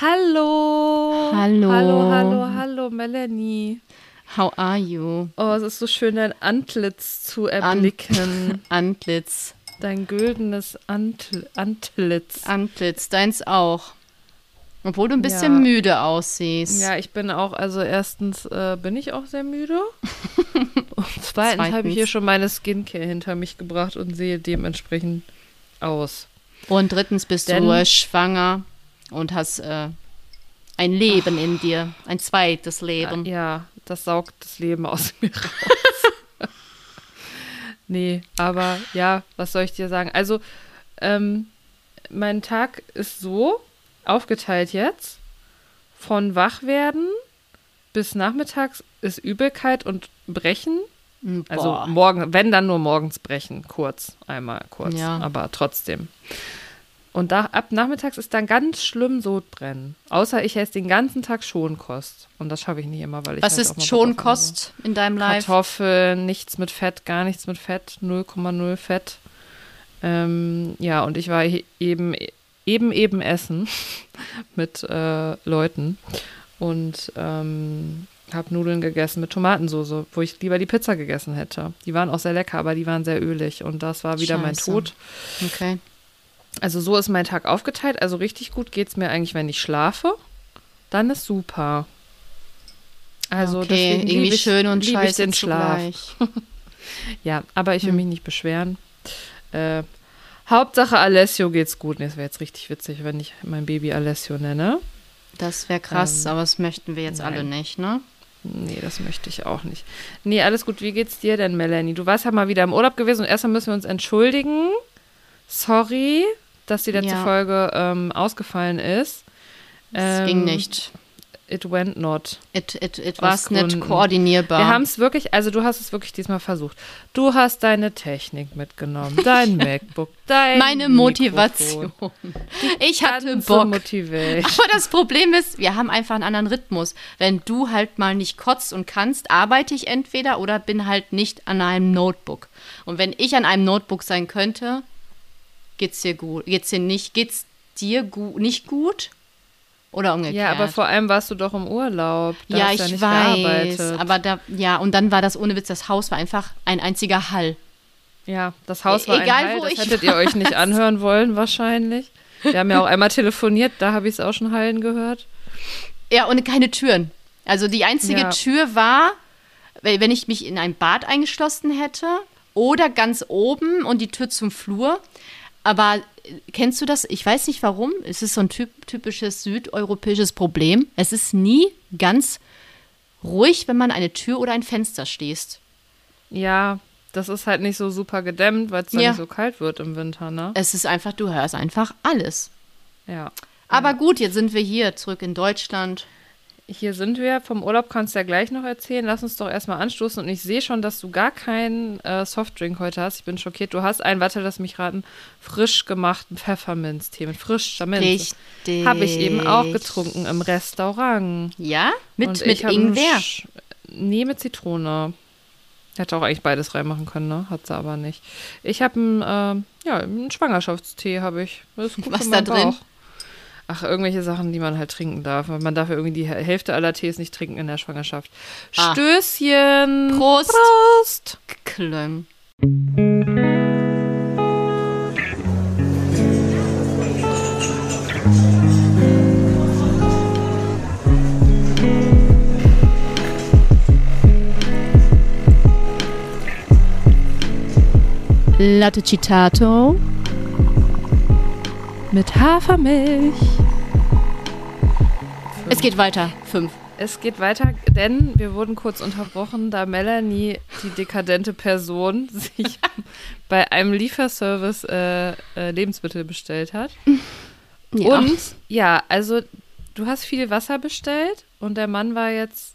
Hallo. Hallo. Hallo, hallo, hallo, Melanie. How are you? Oh, es ist so schön, dein Antlitz zu erblicken. Antlitz. Dein güldenes Antl Antlitz. Antlitz, deins auch. Obwohl du ein bisschen Ja. müde aussiehst. Ja, ich bin auch, also erstens äh, bin ich auch sehr müde. Und zweitens, habe Zweitens. ich hier schon meine Skincare hinter mich gebracht und sehe dementsprechend aus. Und drittens bist Denn- du schwanger und hast äh, ein Leben in dir. Ein zweites Leben. Ja, das saugt das Leben aus mir raus. nee, aber ja, was soll ich dir sagen? Also, ähm, mein Tag ist so aufgeteilt jetzt. Von Wachwerden bis nachmittags ist Übelkeit und Brechen. Mm, Also boah. morgen, wenn dann nur morgens brechen, kurz, einmal kurz, Ja. aber trotzdem. Und da, ab nachmittags ist dann ganz schlimm Sodbrennen. Außer ich esse den ganzen Tag Schonkost. Und das schaffe ich nicht immer, weil ich Was halt ist Schonkost in deinem Life? Kartoffeln, nichts mit Fett, gar nichts mit Fett, 0,0 Fett. Ähm, ja, und ich war eben, eben, eben essen mit äh, Leuten und ähm, habe Nudeln gegessen mit Tomatensauce, wo ich lieber die Pizza gegessen hätte. Die waren auch sehr lecker, aber die waren sehr ölig und das war wieder mein Scheiße. Tod. Okay. Also so ist mein Tag aufgeteilt. Also richtig gut geht es mir eigentlich, wenn ich schlafe. Dann ist super. Also okay, deswegen irgendwie ich, schön und liebe ich scheiße den Schlaf. Ja, aber ich will Hm. mich nicht beschweren. Äh, Hauptsache Alessio geht's gut. Nee, es wäre jetzt richtig witzig, wenn ich mein Baby Alessio nenne. Das wäre krass, Ähm, aber das möchten wir jetzt nein. alle nicht, ne? Nee, das möchte ich auch nicht. Nee, alles gut. Wie geht's dir denn, Melanie? Du warst ja mal wieder im Urlaub gewesen und erstmal müssen wir uns entschuldigen. Sorry, dass die letzte Ja. Folge ähm, ausgefallen ist. Es Ähm, ging nicht. It went not. It, it, it was nicht koordinierbar. Wir haben es wirklich, also du hast es wirklich diesmal versucht. Du hast deine Technik mitgenommen, dein MacBook, dein Meine Motivation. Ich hatte Bock. Motivation. Aber das Problem ist, wir haben einfach einen anderen Rhythmus. Wenn du halt mal nicht kotzt und kannst, arbeite ich entweder oder bin halt nicht an einem Notebook. Und wenn ich an einem Notebook sein könnte, geht's dir gut. Geht's dir nicht, geht's dir gu nicht gut? Oder umgekehrt? Ja, aber vor allem warst du doch im Urlaub. Da ja, hast ich ja nicht weiß. gearbeitet. Aber da, ja, und dann war das ohne Witz, das Haus war einfach ein einziger Hall. ja, das Haus war Egal, ein Heil, wo das ich hättet ihr euch nicht anhören wollen wahrscheinlich. Wir haben ja auch einmal telefoniert, da habe ich es auch schon heilen gehört. Ja, und keine Türen. Also die einzige Ja. Tür war, wenn ich mich in ein Bad eingeschlossen hätte oder ganz oben und die Tür zum Flur. Aber äh, kennst du das? Ich weiß nicht warum. Es ist so ein typ, typisches südeuropäisches Problem. Es ist nie ganz ruhig, wenn man eine Tür oder ein Fenster schließt. Ja, das ist halt nicht so super gedämmt, weil es dann Ja. nicht so kalt wird im Winter, ne? Es ist einfach, du hörst einfach alles. Ja. Aber gut, jetzt sind wir hier zurück in Deutschland. Hier sind wir. Vom Urlaub kannst du ja gleich noch erzählen. Lass uns doch erstmal anstoßen. Und ich sehe schon, dass du gar keinen äh, Softdrink heute hast. Ich bin schockiert. Du hast einen, warte, lass mich raten, frisch gemachten Pfefferminztee mit frischer Minze. Richtig. Habe ich eben auch getrunken im Restaurant. Ja? Mit, Und mit Ingwer. Nee, mit Zitrone. Hätte auch eigentlich beides reinmachen können, ne? Hat sie aber nicht. Ich habe einen, ähm, ja, einen Schwangerschaftstee habe ich. Das ist gut Was da drin? Bauch. Ach, irgendwelche Sachen, die man halt trinken darf. Man darf ja irgendwie die Hälfte aller Tees nicht trinken in der Schwangerschaft. Ah. Stößchen. Prost. Prost. Klöng. Latte Citato. Mit Hafermilch. Es geht weiter. Fünf. Es geht weiter, denn wir wurden kurz unterbrochen, da Melanie, die dekadente Person, sich bei einem Lieferservice äh, äh, Lebensmittel bestellt hat. Ja. Und ja, also du hast viel Wasser bestellt und der Mann war jetzt,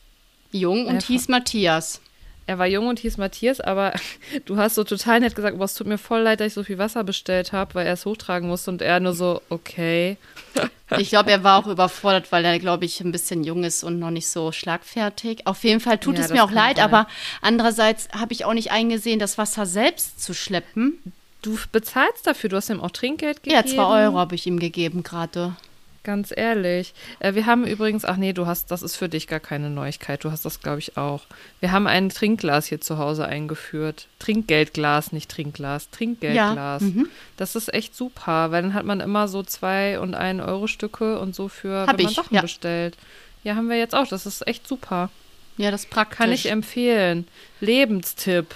Jung und hieß Matthias. Er war jung und hieß Matthias, aber du hast so total nett gesagt, aber es tut mir voll leid, dass ich so viel Wasser bestellt habe, weil er es hochtragen musste und er nur so, okay. Ich glaube, er war auch überfordert, weil er, glaube ich, ein bisschen jung ist und noch nicht so schlagfertig. Auf jeden Fall tut Ja, es mir auch leid, sein. aber andererseits habe ich auch nicht eingesehen, das Wasser selbst zu schleppen. Du bezahlst dafür, du hast ihm auch Trinkgeld gegeben. Ja, zwei Euro habe ich ihm gegeben gerade. Ganz ehrlich. Äh, wir haben übrigens, ach nee, du hast, das ist für dich gar keine Neuigkeit. Du hast das, glaube ich, auch. Wir haben ein Trinkglas hier zu Hause eingeführt. Trinkgeldglas, nicht Trinkglas. Trinkgeldglas. Ja, mhm. Das ist echt super, weil dann hat man immer so zwei und ein Euro Stücke und so für, Hab wenn man ich, Sachen ja. bestellt. Ja, haben wir jetzt auch. Das ist echt super. Ja, das praktisch. Kann ich empfehlen. Lebenstipp.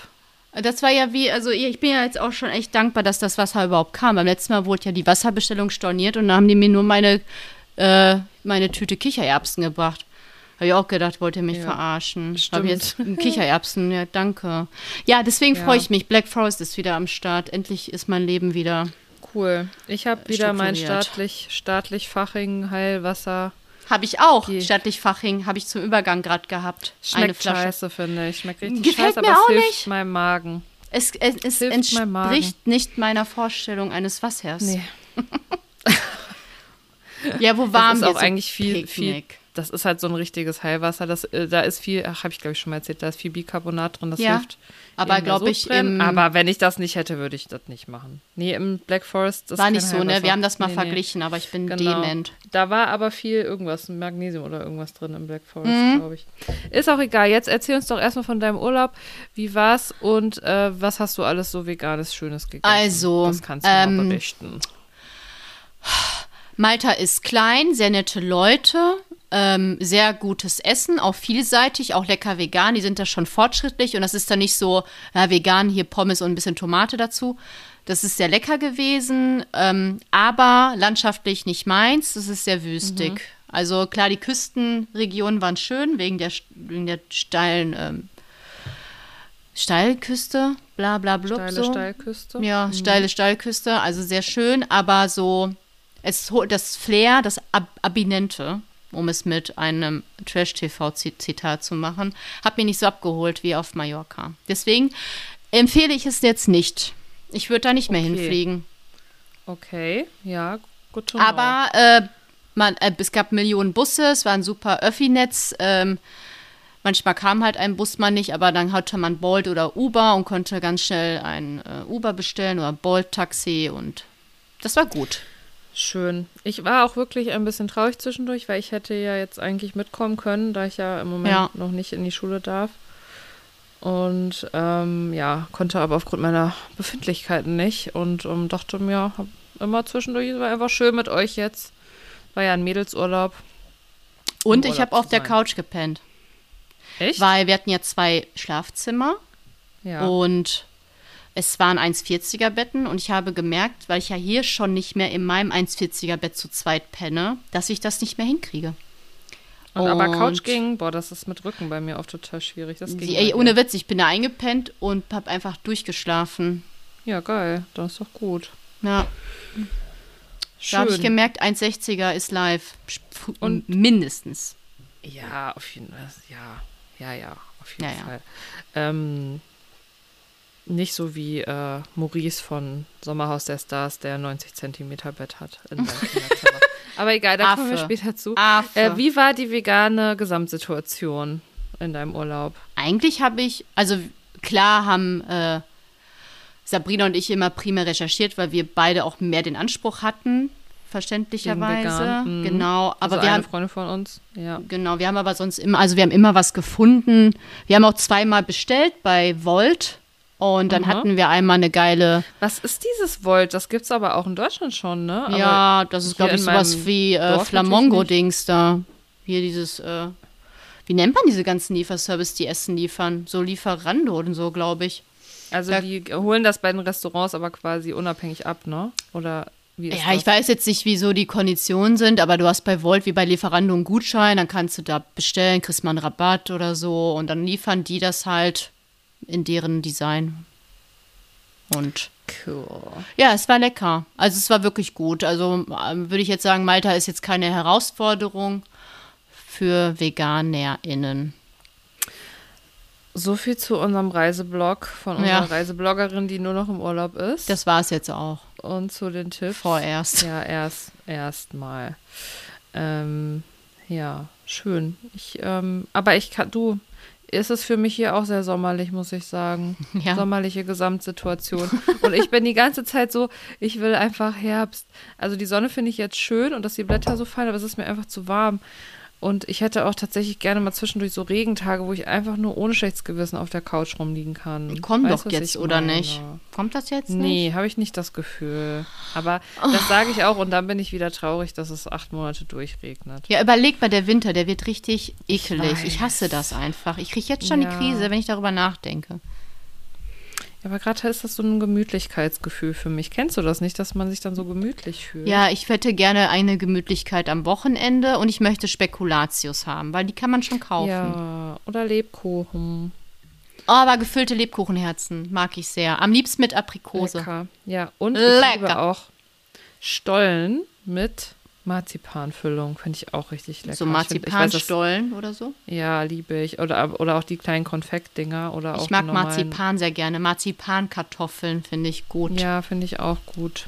Das war ja wie, also ich bin ja jetzt auch schon echt dankbar, dass das Wasser überhaupt kam. Beim letzten Mal wurde ja die Wasserbestellung storniert und dann haben die mir nur meine, äh, meine Tüte Kichererbsen gebracht. Habe ich auch gedacht, wollt ihr mich Ja, verarschen. Habe stimmt. jetzt Kichererbsen, ja, danke. Ja, deswegen Ja. freue ich mich. Black Forest ist wieder am Start. Endlich ist mein Leben wieder. Cool. Ich habe wieder mein staatlich, staatlich Faching Heilwasser. Habe ich auch. Die- Stattlich Faching habe ich zum Übergang gerade gehabt. Eine Schmeckt Flasche. scheiße, finde ich. Schmeckt richtig Gefällt scheiße, mir aber auch es hilft nicht. meinem Magen. Es, es, es meinem Magen. entspricht nicht meiner Vorstellung eines Wassers. Nee. Ja, wo waren das ist wir? auch So eigentlich viel, viel. Das ist halt so ein richtiges Heilwasser. Das, äh, da ist viel, ach, habe ich glaube ich schon mal erzählt, da ist viel Bicarbonat drin, das Ja, hilft. aber gegen glaub ich, im- Aber wenn ich das nicht hätte, würde ich das nicht machen. Nee, im Black Forest das War nicht so, ne? Heilwasser. Wir haben das mal Nee, nee. verglichen, aber ich bin Genau. dement. Da war aber viel irgendwas, Magnesium oder irgendwas drin im Black Forest, Mhm. glaube ich. Ist auch egal. Jetzt erzähl uns doch erstmal von deinem Urlaub. Wie war's und äh, was hast du alles so veganes, schönes gegessen? Also, das kannst du mal ähm, berichten. Malta ist klein, sehr nette Leute, ähm, sehr gutes Essen, auch vielseitig, auch lecker vegan. Die sind da schon fortschrittlich und das ist dann nicht so ja, vegan, hier Pommes und ein bisschen Tomate dazu. Das ist sehr lecker gewesen, ähm, aber landschaftlich nicht meins. Das ist sehr wüstig. Also klar, die Küstenregionen waren schön wegen der, wegen der steilen ähm, Steilküste, bla bla blub Steile so. Steilküste. Ja, steile Steilküste, also sehr schön, aber so es holt das Flair, das Ab Abinente, um es mit einem Trash-TV-Zitat zu machen, hat mich nicht so abgeholt wie auf Mallorca. Deswegen empfehle ich es jetzt nicht. Ich würde da nicht mehr Okay. hinfliegen. Okay, ja, gut know. Aber äh, man, äh, es gab Millionen Busse, es war ein super Öffi-Netz. Ähm, manchmal kam halt ein Bus mal nicht, aber dann hatte man Bolt oder Uber und konnte ganz schnell ein äh, Uber bestellen oder Bolt-Taxi und das war gut. Schön. Ich war auch wirklich ein bisschen traurig zwischendurch, weil ich hätte ja jetzt eigentlich mitkommen können, da ich ja im Moment Ja. noch nicht in die Schule darf. Und ähm, ja, konnte aber aufgrund meiner Befindlichkeiten nicht und ähm, dachte mir, hab immer zwischendurch, es war einfach schön mit euch jetzt. War ja ein Mädelsurlaub. Und ich habe auf der. Couch gepennt, Echt? weil wir hatten ja zwei Schlafzimmer ja. und es waren 1,40er Betten und ich habe gemerkt, weil ich ja hier schon nicht mehr in meinem 1,40er Bett zu zweit penne, dass ich das nicht mehr hinkriege. und aber Couch und- ging, boah, das ist mit Rücken bei mir oft total schwierig. Das ging Die, ey, ohne Witz, ich bin da eingepennt und habe einfach durchgeschlafen. Ja, geil. Das ist doch gut. Ja, da habe ich Schön. gemerkt, 1,60er ist live. Und- Und mindestens. Ja, auf jeden Fall. Ja, ja, ja, auf jeden Ja, ja. Fall. Ähm, nicht so wie äh, Maurice von Sommerhaus der Stars, der 90 Zentimeter Bett hat. Aber egal, da kommen wir Affe. später zu. Affe. Äh, wie war die vegane Gesamtsituation in deinem Urlaub? Eigentlich habe ich, also klar haben äh, Sabrina und ich immer primär recherchiert, weil wir beide auch mehr den Anspruch hatten, verständlicherweise. mhm. Genau, aber also wir haben Freundin von uns, ja. genau, wir haben aber sonst immer, also wir haben immer was gefunden. Wir haben auch zweimal bestellt bei Volt und dann Aha. hatten wir einmal eine geile, Was ist dieses Volt? Das gibt es aber auch in Deutschland schon, ne? Aber ja, das ist glaube ich sowas wie äh, Flamongo-Dings da. Hier dieses, äh, wie nennt man diese ganzen Lieferservice, die Essen liefern? So Lieferando und so, glaube ich. Also Da- die holen das bei den Restaurants aber quasi unabhängig ab, ne? Oder wie ist Ja, das? ich weiß jetzt nicht, wieso die Konditionen sind, aber du hast bei Volt wie bei Lieferando einen Gutschein, dann kannst du da bestellen, kriegst mal einen Rabatt oder so und dann liefern die das halt in deren Design. Und Cool. ja, es war lecker. Also es war wirklich gut. Also ähm, würde ich jetzt sagen, Malta ist jetzt keine Herausforderung für VeganerInnen. So viel zu unserem Reiseblog von unserer Ja. Reisebloggerin, die nur noch im Urlaub ist. Das war es jetzt auch. und zu den Tipps. Vorerst. Ja, erst erstmal. Ähm, ja, schön. Ich, ähm, aber ich kann, du, ist es für mich hier auch sehr sommerlich, muss ich sagen. Ja. Sommerliche Gesamtsituation. Und ich bin die ganze Zeit so, ich will einfach Herbst. Also die Sonne finde ich jetzt schön und dass die Blätter so fallen, aber es ist mir einfach zu warm. Und ich hätte auch tatsächlich gerne mal zwischendurch so Regentage, wo ich einfach nur ohne schlechtes Gewissen auf der Couch rumliegen kann. Kommt Weißt, doch jetzt, ich oder meine? nicht? Kommt das jetzt nicht? Nee, habe ich nicht das Gefühl. Aber das sage ich auch und dann bin ich wieder traurig, dass es acht Monate durchregnet. Ja, überleg mal, der Winter, der wird richtig ekelig. Ich, weiß. hasse das einfach. Ich kriege jetzt schon Ja. die Krise, wenn ich darüber nachdenke. Aber gerade ist das so ein Gemütlichkeitsgefühl für mich. Kennst du das nicht, dass man sich dann so gemütlich fühlt? Ja, ich hätte gerne eine Gemütlichkeit am Wochenende und ich möchte Spekulatius haben, weil die kann man schon kaufen. Ja, oder Lebkuchen. Oh, aber gefüllte Lebkuchenherzen mag ich sehr. Am liebsten mit Aprikose. Lecker. Ja, und ich Lecker. liebe auch Stollen mit Marzipanfüllung. Finde ich auch richtig lecker. So Marzipanstollen oder so. Ja, liebe ich. Oder, oder auch die kleinen Konfektdinger. Oder auch Ich mag die normalen. Marzipan sehr gerne. Marzipankartoffeln finde ich gut. Ja, finde ich auch gut.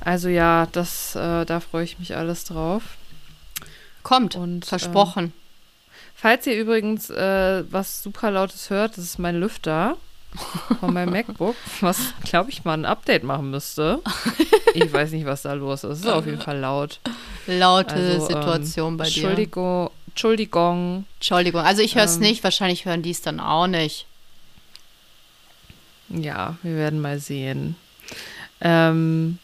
Also ja, das, äh, da freue ich mich alles drauf. Kommt, Und, versprochen. Falls ihr übrigens äh, was super Lautes hört, das ist mein Lüfter von meinem MacBook, was, glaube ich, mal ein Update machen müsste. Ich weiß nicht, was da los ist. Es ist auf jeden Fall laut. Laute Also, Situation ähm, bei dir. Entschuldigung, Entschuldigung. Entschuldigung. Also ich höre es Ähm, nicht, wahrscheinlich hören die es dann auch nicht. Ja, wir werden mal sehen. Ähm,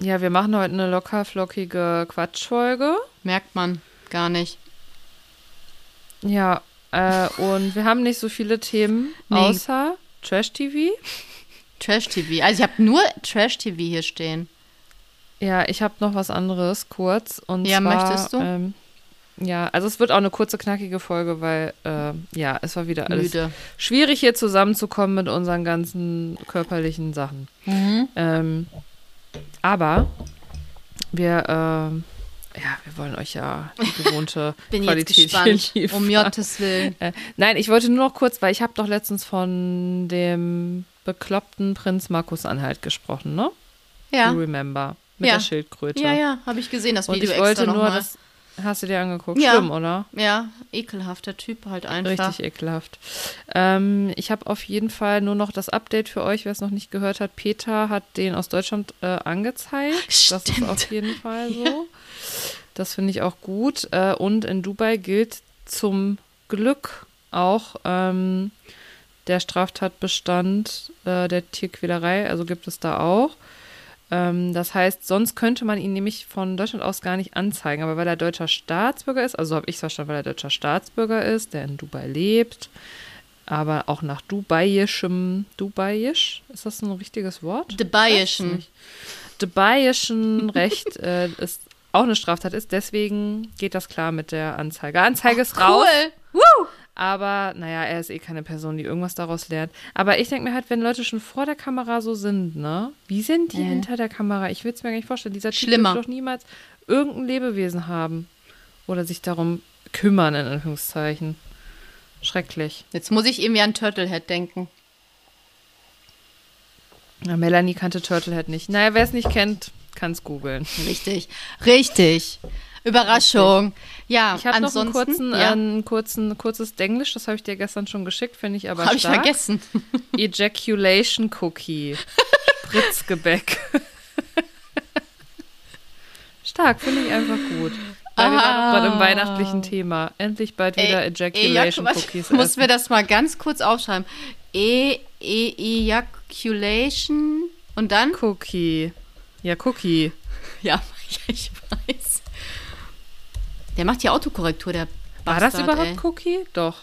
ja, wir machen heute eine locker flockige Quatschfolge. Merkt man gar nicht. Ja, äh, und wir haben nicht so viele Themen, Nee. außer Trash-TV. Trash-TV. Also ich habe nur Trash-TV hier stehen. Ja, ich habe noch was anderes kurz. Und Ja, zwar, möchtest du? Ähm, ja, also es wird auch eine kurze, knackige Folge, weil, äh, ja, es war wieder alles Müde. schwierig, hier zusammenzukommen mit unseren ganzen körperlichen Sachen. Mhm. Ähm, aber wir, ähm, ja, wir wollen euch ja die gewohnte Bin jetzt Qualität gespannt. hier liefern. Um Gottes Willen. Äh, nein, ich wollte nur noch kurz, weil ich habe doch letztens von dem bekloppten Prinz Markus Anhalt gesprochen, ne? Ja. You remember. Mit Ja. der Schildkröte. Ja, ja, habe ich gesehen, das Und Video ich wollte nur, das hast du dir angeguckt. Ja. Schlimm, oder? Ja, ekelhafter Typ halt einfach. Richtig ekelhaft. Ähm, ich habe auf jeden Fall nur noch das Update für euch, wer es noch nicht gehört hat. Peter hat den aus Deutschland äh, angezeigt. Das ist Stimmt. auf jeden Fall so. Das finde ich auch gut. Äh, und in Dubai gilt zum Glück auch ähm, der Straftatbestand äh, der Tierquälerei. Also gibt es da auch. Ähm, das heißt, sonst könnte man ihn nämlich von Deutschland aus gar nicht anzeigen. Aber weil er deutscher Staatsbürger ist, also habe ich es verstanden, weil er deutscher Staatsbürger ist, der in Dubai lebt, aber auch nach dubaiischem, dubaiisch, ist das ein richtiges Wort? Dubaiischen. Dubaiischen Recht äh, ist auch eine Straftat ist, deswegen geht das klar mit der Anzeige. Anzeige ist raus. Cool. Woo! Aber naja, er ist eh keine Person, die irgendwas daraus lernt. Aber ich denke mir halt, wenn Leute schon vor der Kamera so sind, ne? Wie sind die Mhm. hinter der Kamera? Ich will es mir gar nicht vorstellen. Dieser Typ wird doch niemals irgendein Lebewesen haben. Oder sich darum kümmern, in Anführungszeichen. Schrecklich. Jetzt muss ich irgendwie an Turtlehead denken. Na, Melanie kannte Turtlehead nicht. Naja, wer es nicht kennt, kann es googeln. Richtig. Richtig. Überraschung. Ja, Ich habe noch einen kurzen, ja, einen kurzen, kurzes Denglisch, das habe ich dir gestern schon geschickt, finde ich aber habe ich vergessen. Ejaculation Cookie. Spritzgebäck. Stark, finde ich einfach gut. Weil wir waren auch gerade im Ah. weihnachtlichen Thema. Endlich bald wieder Ey, Ejaculation Ejac- Cookies Ich muss essen. mir das mal ganz kurz aufschreiben. E, e Ejaculation und dann? Cookie. Ja, Cookie. Ja, ich weiß. Der macht die Autokorrektur, der War das Bastard, überhaupt ey. Cookie? Doch.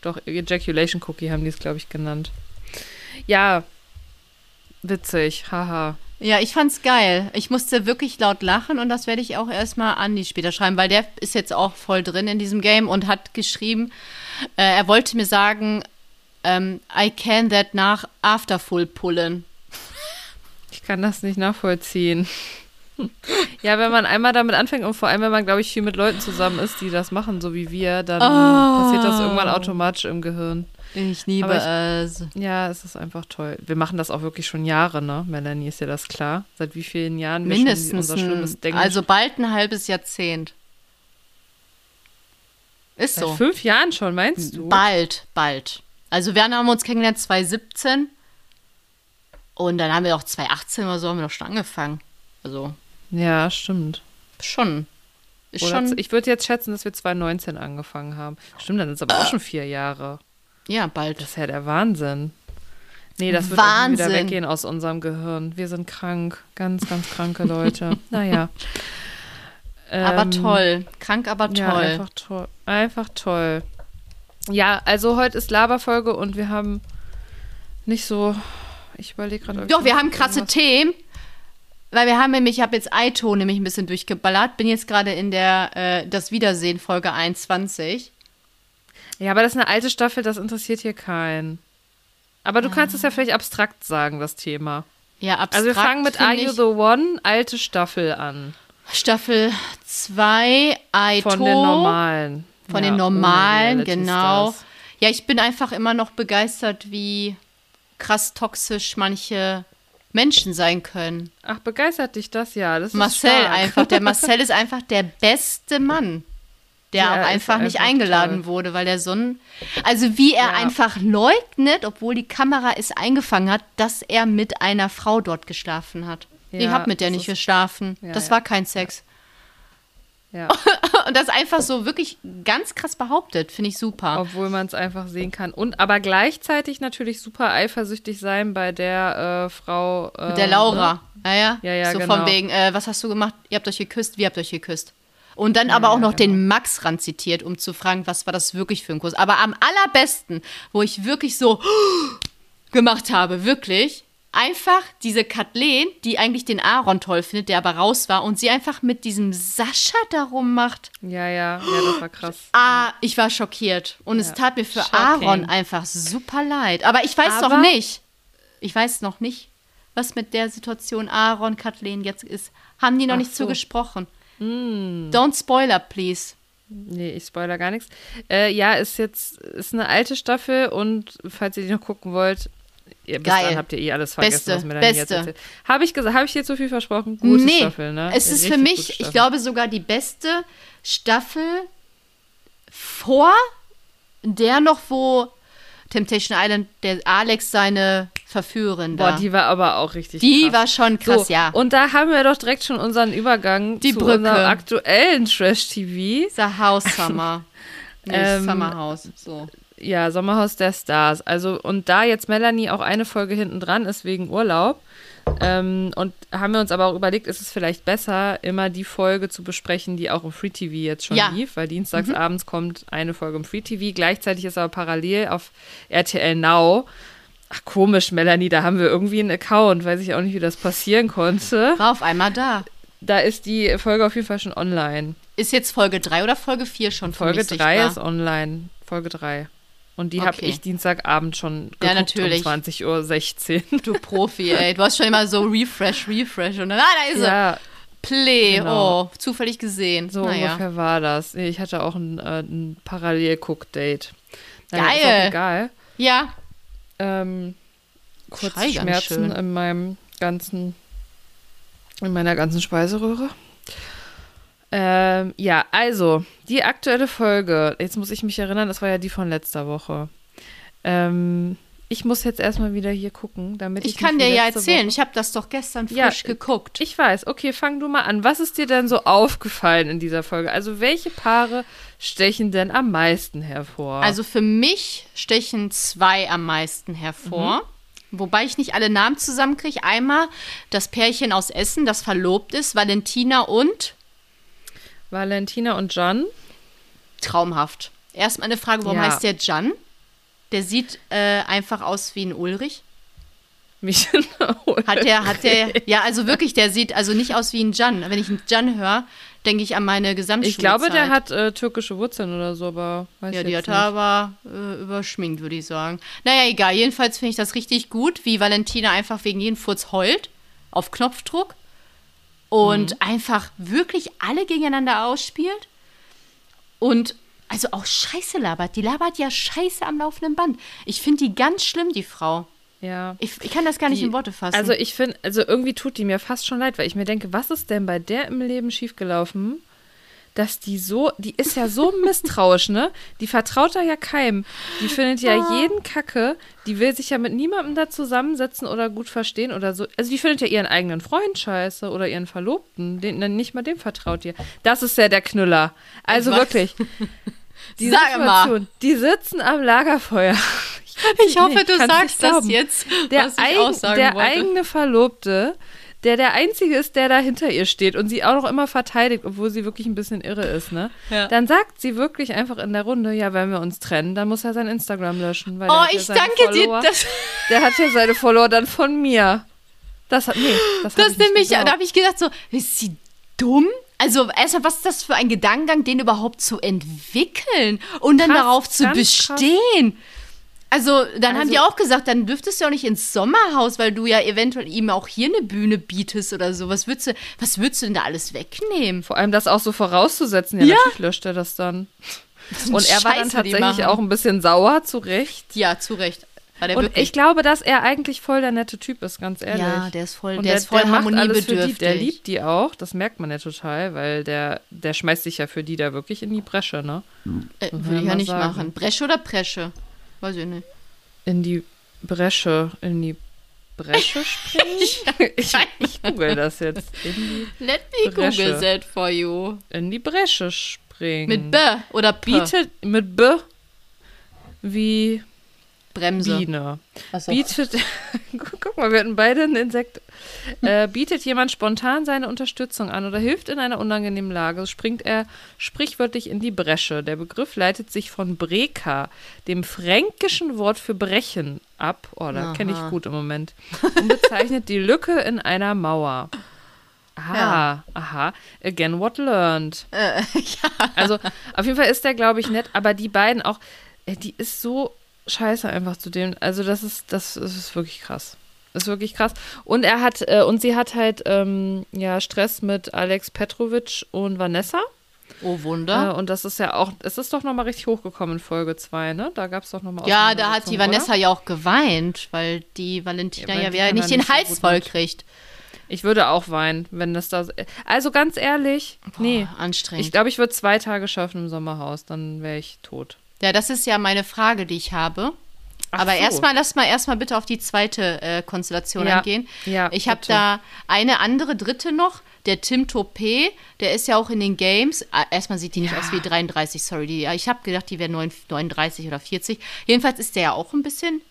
Doch, Ejaculation Cookie haben die es, glaube ich, genannt. Ja, witzig. Haha. Ja, ich fand's geil. Ich musste wirklich laut lachen und das werde ich auch erstmal Andi später schreiben, weil der ist jetzt auch voll drin in diesem Game und hat geschrieben, äh, er wollte mir sagen, ähm, I can that nach Afterfull pullen. Ich kann das nicht nachvollziehen. Ja, wenn man einmal damit anfängt und vor allem, wenn man, glaube ich, viel mit Leuten zusammen ist, die das machen, so wie wir, dann Oh. passiert das irgendwann automatisch im Gehirn. Ich liebe ich- es. Ja, es ist einfach toll. Wir machen das auch wirklich schon Jahre, ne? Melanie, ist dir das klar? Seit wie vielen Jahren wir Mindestens, schon unser schlimmes Denken also bald ein halbes Jahrzehnt. Ist Seit so. fünf Jahren schon, meinst du? Bald, bald. Also wir haben uns kennengelernt 2017 und dann haben wir auch 2018 oder so haben wir doch schon angefangen. Also Ja, stimmt. schon. Ist Oder schon, ich würde jetzt schätzen, dass wir 2019 angefangen haben. Stimmt, dann sind es aber auch schon vier Jahre. ja, bald. Das ist ja der Wahnsinn. Nee, das wird wieder weggehen aus unserem Gehirn. Wir sind krank. Ganz, ganz kranke Leute. naja. Aber Ähm, toll. Krank, aber Ja, toll. einfach toll. Einfach toll. Ja, also heute ist Laberfolge und wir haben nicht so. Ich überlege gerade. Doch, wir haben krasse irgendwas- Themen. Weil wir haben nämlich, ich habe jetzt Aito nämlich ein bisschen durchgeballert. Bin jetzt gerade in der äh, Das Wiedersehen Folge 21. Ja, aber das ist eine alte Staffel, das interessiert hier keinen. Aber du kannst es ja vielleicht abstrakt sagen, das Thema. Ja, abstrakt. Also wir fangen mit Are You the One, alte Staffel an. Staffel 2, Aito. Von den normalen. Von Ja, den normalen, genau. Stars. Ja, ich bin einfach immer noch begeistert, wie krass toxisch manche Menschen sein können. Ach, begeistert dich das? Ja, das Marcel einfach. Der Marcel ist einfach der beste Mann. Der Ja, auch ist einfach nicht einfach eingeladen toll. wurde, weil der so ein. Also, wie er Ja. einfach leugnet, obwohl die Kamera es eingefangen hat, dass er mit einer Frau dort geschlafen hat. ich Ja, habe mit der nicht geschlafen. Das war kein Sex. Ja, Und das einfach so wirklich ganz krass behauptet, finde ich super. obwohl man es einfach sehen kann. Und aber gleichzeitig natürlich super eifersüchtig sein bei der äh, Frau. Äh, der Laura. Ja, ja. Ja, ja, so genau. von wegen, äh, was hast du gemacht? Ihr habt euch geküsst, wir habt euch geküsst. Und dann aber auch ja, noch genau. den Max ran zitiert, um zu fragen, was war das wirklich für ein Kuss. Aber am allerbesten, wo ich wirklich so gemacht habe, wirklich, einfach diese Kathleen, die eigentlich den Aaron toll findet, der aber raus war, und sie einfach mit diesem Sascha darum macht. Ja, ja, ja, das war krass. Ah, ich war schockiert. Und es Ja. tat mir für Shocking. Aaron einfach super leid. Aber ich weiß Aber- noch nicht. Ich weiß noch nicht, was mit der Situation Aaron, Kathleen jetzt ist. Haben die noch Ach nicht so. Zugesprochen. Don't spoiler, please. Nee, ich spoiler gar nichts. Äh, ja, ist jetzt ist eine alte Staffel und falls ihr die noch gucken wollt, ihr, bis Geil. dann habt ihr eh alles vergessen, Beste, was mir dann jetzt beste. erzählt. Habe ich habe ich dir zu viel versprochen? Gute nee, Staffel, ne? es ist für mich, ich glaube, sogar die beste Staffel vor der noch, wo Temptation Island, der Alex seine Verführerin Boah, da. die war aber auch richtig Die krass. war schon krass, so, ja. Und da haben wir doch direkt schon unseren Übergang Die zu Brücke. unserem aktuellen Trash-TV. Dieser House Summer. Nee, Ähm, Summer House. So. Ja, Sommerhaus der Stars. Also, und da jetzt Melanie auch eine Folge hinten dran ist wegen Urlaub. Ähm, und haben wir uns aber auch überlegt, ist es vielleicht besser, immer die Folge zu besprechen, die auch im Free TV jetzt schon Ja. Mhm. lief, weil dienstags abends kommt eine Folge im Free TV. Gleichzeitig ist aber parallel auf RTL Now. Ach, komisch, Melanie, da haben wir irgendwie einen Account. Weiß ich auch nicht, wie das passieren konnte. War auf einmal da. Da ist die Folge auf jeden Fall schon online. Ist jetzt Folge 3 oder Folge 4 schon Folge mich 3 sichtbar? ist online. Folge 3. Und die habe Okay. ich Dienstagabend schon geguckt Ja, natürlich. um 20.16 Uhr. Du Profi, ey. Du hast schon immer so Refresh, Refresh. Und dann, ah, da ist er. ja, Play. Genau. Oh, zufällig gesehen. so naja. ungefähr war das. Ich hatte auch ein, äh, ein Parallel-Cook-Date. Naja, Ist Geil. auch egal. Ja. Ähm, kurz Schmerzen in meinem ganzen, in meiner ganzen Speiseröhre. Ähm, ja, also, die aktuelle Folge, jetzt muss ich mich erinnern, das war ja die von letzter Woche. Ähm, ich muss jetzt erstmal wieder hier gucken, damit ich. Ich kann dir ja erzählen. Woche- Ich habe das doch gestern frisch Ja, geguckt. Ich weiß, okay, fang du mal an. Was ist dir denn so aufgefallen in dieser Folge? Also, welche Paare stechen denn am meisten hervor? Also für mich stechen zwei am meisten hervor. Wobei ich nicht alle Namen zusammenkriege. Einmal das Pärchen aus Essen, das verlobt ist, Valentina und Valentina und John. traumhaft. Erstmal eine Frage, warum Ja. heißt der Jan? Der sieht äh, einfach aus wie ein Ulrich. Mich Hat der, hat der, ja, also wirklich, der sieht also nicht aus wie ein Jan. Wenn ich einen Jan höre, denke ich an meine Gesamtschulzeit. Ich glaube, der hat äh, türkische Wurzeln oder so, aber weiß Ja, die hat er aber äh, überschminkt, würde ich sagen. Naja, egal. Jedenfalls finde ich das richtig gut, wie Valentina einfach wegen jeden Furz heult. Auf Knopfdruck. Und Mhm. einfach wirklich alle gegeneinander ausspielt. Und also auch Scheiße labert. Die labert ja Scheiße am laufenden Band. Ich finde die ganz schlimm, die Frau. Ja. Ich, ich kann das gar nicht Die- in Worte fassen. Also ich finde, also irgendwie tut die mir fast schon leid, weil ich mir denke, was ist denn bei der im Leben schiefgelaufen, dass die so, die ist ja so misstrauisch, ne? Die vertraut da ja keinem. Die findet ja Ah. jeden Kacke. Die will sich ja mit niemandem da zusammensetzen oder gut verstehen oder so. Also die findet ja ihren eigenen Freund scheiße oder ihren Verlobten. Den, dann nicht mal dem vertraut ihr. Das ist ja der Knüller. Also Was? wirklich. Die Sag mal. Die sitzen am Lagerfeuer. Ich hoffe, Nee, du sagst nicht das jetzt, Der, was ich eig auch sagen der eigene Verlobte, der der Einzige ist, der da hinter ihr steht und sie auch noch immer verteidigt, obwohl sie wirklich ein bisschen irre ist, ne? Ja. Dann sagt sie wirklich einfach in der Runde, ja, wenn wir uns trennen, dann muss er sein Instagram löschen. Weil Oh, ja ich seine danke dir. Follower, Das, Der hat ja seine Follower dann von mir. Das hat, nee, das, das ich nicht nämlich, da habe ich gedacht, so, ist sie dumm? Also erstmal, was ist das für ein Gedankengang, den überhaupt zu entwickeln und dann Krass, darauf zu bestehen? Also, dann haben Also- die auch gesagt, dann dürftest du auch nicht ins Sommerhaus, weil du ja eventuell ihm auch hier eine Bühne bietest oder so. Was würdest du, was würdest du denn da alles wegnehmen? Vor allem das auch so vorauszusetzen, ja, Ja. natürlich löscht er das dann. Und er war dann Scheiß, was die tatsächlich auch ein bisschen sauer, zu Recht. Ja, zu Recht. War der Und wirklich. ich glaube, dass er eigentlich voll der nette Typ ist, ganz ehrlich. ja, der ist voll, Und der, ist voll macht alles für die. harmoniebedürftig. Der liebt die auch, das merkt man ja total, weil der, der schmeißt sich ja für die da wirklich in die Bresche, ne? äh, Würde ich ja nicht sagen. machen. Bresche oder Presche? Weiß ich nicht. In die Bresche, in die Bresche springen? ich, ich google das jetzt. In die, Let me Bresche. Google that for you. in die Bresche springen. Mit B oder P. Bietet, mit B wie Bremse. Biene. Achso. Bietet, guck mal, wir hatten beide ein Insekt. Äh, bietet jemand spontan seine Unterstützung an oder hilft in einer unangenehmen Lage, so springt er sprichwörtlich in die Bresche. Der Begriff leitet sich von Breka, dem fränkischen Wort für brechen, ab. Oh, da kenne ich gut im Moment. Und bezeichnet die Lücke in einer Mauer. Aha, Ja. aha. Again, what learned. Äh, ja. Also auf jeden Fall ist der, glaube ich, nett, aber die beiden auch, äh, die ist so scheiße einfach zu dem. Also das ist, das, ist wirklich krass. Ist wirklich krass. Und er hat, äh, und sie hat halt ähm, ja Stress mit Alex Petrovic und Vanessa. Oh, Äh, Wunder. und das ist ja auch, es ist doch nochmal richtig hochgekommen in Folge 2, ne? Da gab es doch nochmal ja, da hat die Vanessa ja auch geweint, weil die Valentina Ja, ja, kann nicht den nicht so Hals gut voll kriegt. Ich würde auch weinen, wenn das da. Also ganz ehrlich, nee. Boah, anstrengend. Ich glaube, ich würde zwei Tage schaffen im Sommerhaus, dann wäre ich tot. Ja, das ist ja meine Frage, die ich habe. Ach Aber so. erstmal, lass mal erstmal bitte auf die zweite äh, Konstellation Ja, eingehen. ja, ich habe da eine andere dritte noch, der Tim Topé, der ist ja auch in den Games. Ah, Erstmal sieht die nicht Ja. aus wie 33, sorry. Die, ich habe gedacht, die wäre 39 oder 40. Jedenfalls ist der ja auch ein bisschen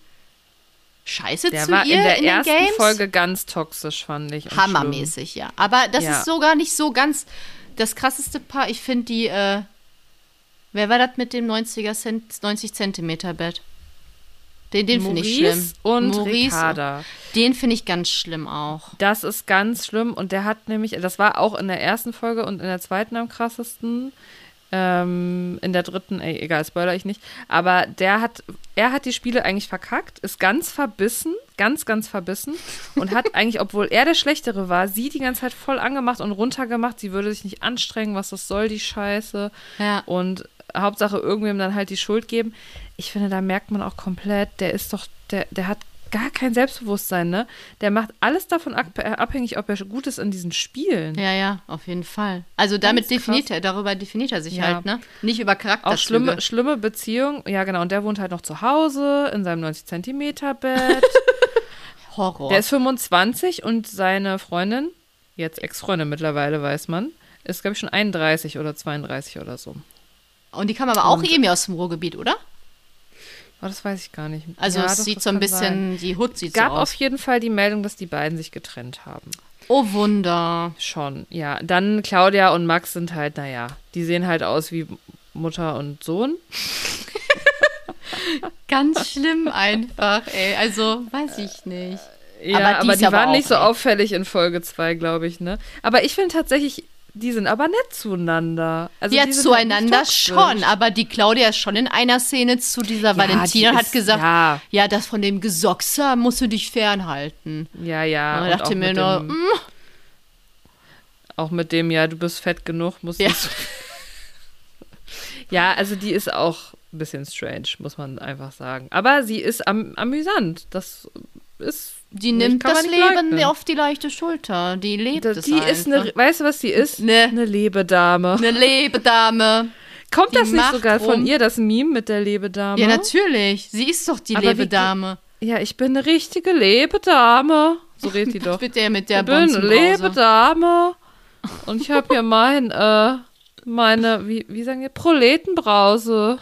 scheiße Der zu war ihr in der den ersten Games. Folge ganz toxisch, fand ich. und schlimm. Hammermäßig, ja. Aber das Ja. ist sogar nicht so ganz das krasseste Paar. Ich finde die, äh, wer war das mit dem 90er Cent, 90 Zentimeter Bett? Den, den finde ich schlimm. und Maurice, Ricarda. Den finde ich ganz schlimm auch. Das ist ganz schlimm und der hat nämlich, das war auch in der ersten Folge und in der zweiten am krassesten. Ähm, in der dritten, ey, egal, spoiler ich nicht. Aber der hat, er hat die Spiele eigentlich verkackt, ist ganz verbissen, ganz, ganz verbissen und hat eigentlich, obwohl er der Schlechtere war, sie die ganze Zeit voll angemacht und runtergemacht. Sie würde sich nicht anstrengen, was das soll, die Scheiße. Ja. Und Hauptsache irgendwem dann halt die Schuld geben. Ich finde, da merkt man auch komplett, der ist doch, der, der hat gar kein Selbstbewusstsein, ne? Der macht alles davon ab- äh, abhängig, ob er gut ist in diesen Spielen. Ja, ja, auf jeden Fall. Also damit definiert er, darüber definiert er sich Ja. halt, ne? Nicht über Auch Charakterzüge. schlimme, schlimme Beziehung. Ja, genau. Und der wohnt halt noch zu Hause in seinem 90 Zentimeter Bett. Horror. der ist 25 und seine Freundin, jetzt Ex-Freundin mittlerweile, weiß man, ist, glaube ich, schon 31 oder 32 oder so. Und die kam aber auch Und- irgendwie aus dem Ruhrgebiet, oder? Aber das weiß ich gar nicht. Also Ja, es sieht das so ein bisschen, sein. die Hut sieht gab so auf aus. jeden Fall die Meldung, dass die beiden sich getrennt haben. Oh Wunder. Schon, ja. Dann Claudia und Max sind halt, naja, die sehen halt aus wie Mutter und Sohn. Ganz schlimm einfach, ey. Also, weiß ich nicht. Ja, Aber aber die aber waren nicht so nett. auffällig in Folge 2, glaube ich, ne? Aber ich finde tatsächlich, die sind aber nett zueinander. Also ja, halt zueinander toxisch. schon, aber die Claudia ist schon in einer Szene zu dieser Ja, Valentina die hat ist- gesagt, ja. ja. das von dem Gesoxer musst du dich fernhalten. Ja, ja. Und und dachte auch mir mit nur, dem, mm, Auch mit dem, ja, du bist fett genug, musst Ja. so. ja, also die ist auch ein bisschen strange, muss man einfach sagen. Aber sie ist am, amüsant. Das ist. Die nimmt das Leben leugnen. auf die leichte Schulter. Die lebt Da- es Die ist eine, einfach. weißt du, was die ist? Ne. Eine Lebedame. Eine Lebedame. Kommt die das nicht sogar von ihr, das Meme mit der Lebedame? Ja, natürlich. Sie ist doch die Aber wie Lebedame. Ja, ich bin eine richtige Lebedame. So redet die doch. Mit der, mit der ich bin eine. Lebedame. Und ich habe hier mein, äh, meine, wie, wie sagen wir, Proletenbrause.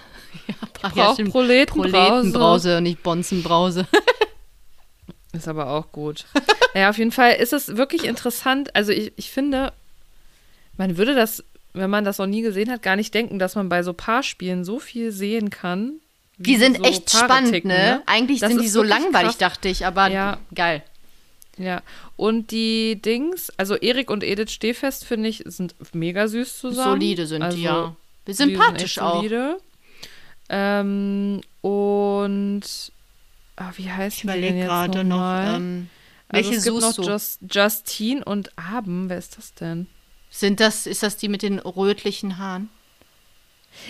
Ach brauch stimmt. Proletenbrause. Proletenbrause und nicht Bonzenbrause. Ist aber auch gut. naja, auf jeden Fall ist es wirklich interessant. Also ich, ich finde, man würde das, wenn man das noch nie gesehen hat, gar nicht denken, dass man bei so Paarspielen so viel sehen kann. Die sind so echt Paare spannend, ticken, ne? Eigentlich Das sind die so langweilig, krass. dachte ich, aber Ja. geil. Ja, und die Dings, also Erik und Edith Stehfest, finde ich, sind mega süß zusammen. Solide sind also, die, ja. die sind Sympathisch auch. Solide. Ähm, und ah, wie heißt Ich die denn überlege jetzt gerade noch, nochmal? ähm, also welche es gibt noch? Just, Justine und Abend. Wer ist das denn? Sind das, ist das die mit den rötlichen Haaren?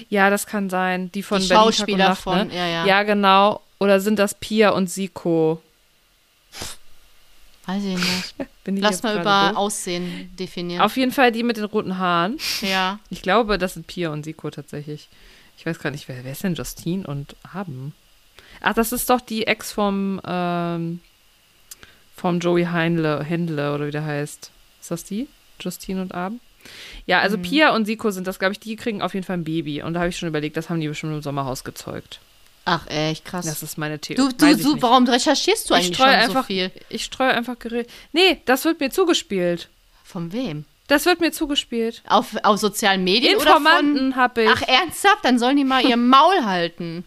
Ja, das kann sein. Die von Die Berlin Schauspieler Nacht, von, ne? ja, ja. Ja, genau. Oder sind das Pia und Siko? Weiß ich nicht. Bin ich Lass mal über doof? Aussehen definieren. Auf jeden Fall die mit den roten Haaren. ja. Ich glaube, das sind Pia und Siko tatsächlich. Ich weiß gar nicht, wer, wer ist denn Justine und Haben? Ach, das ist doch die Ex vom, ähm, vom Joey Heinle, Händle oder wie der heißt. Ist das die? Justine und Abend? Ja, Mhm. also Pia und Siko sind das, glaube ich, die kriegen auf jeden Fall ein Baby. Und da habe ich schon überlegt, das haben die bestimmt im Sommerhaus gezeugt. Ach, echt krass. Das ist meine Theorie. du, du, ich du, warum recherchierst du ich eigentlich streue schon einfach, so viel? Ich streue einfach Gerät. Nee, das wird mir zugespielt. Von wem? Das wird mir zugespielt. Auf, auf sozialen Medien oder von... Informanten habe ich. Ach, ernsthaft? Dann sollen die mal ihr Maul halten.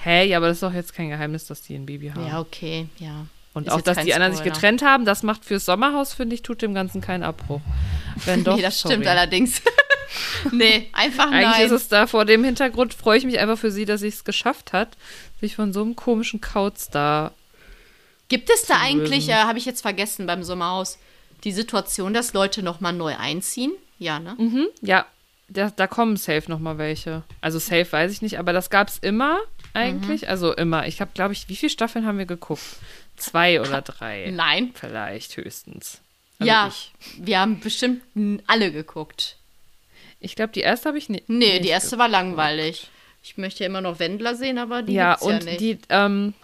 Hä, ja, aber das ist doch jetzt kein Geheimnis, dass die ein Baby haben. Ja, okay, ja. Und Ist auch, dass die anderen sich getrennt haben, das macht fürs Sommerhaus, finde ich, tut dem Ganzen keinen Abbruch. Wenn doch, nee, das sorry. stimmt allerdings. nee, einfach Eigentlich nein. ist es da vor dem Hintergrund, freue ich mich einfach für sie, dass sie es geschafft hat, sich von so einem komischen Kauz da. Gibt es da eigentlich, äh, habe ich jetzt vergessen beim Sommerhaus, die Situation, dass Leute nochmal neu einziehen? Ja, ne? Mhm, ja, da, da kommen safe noch mal welche. Also safe weiß ich nicht, aber das gab es immer eigentlich. Mhm. Also immer. Ich habe, glaube ich, wie viele Staffeln haben wir geguckt? Zwei oder drei. Nein. Vielleicht höchstens. Also ja, Ich, wir haben bestimmt alle geguckt. ich glaube, die erste habe ich ni Nee, nicht die erste war langweilig. Ich möchte ja immer noch Wendler sehen, aber die ja, gibt's und ja nicht. die, ähm,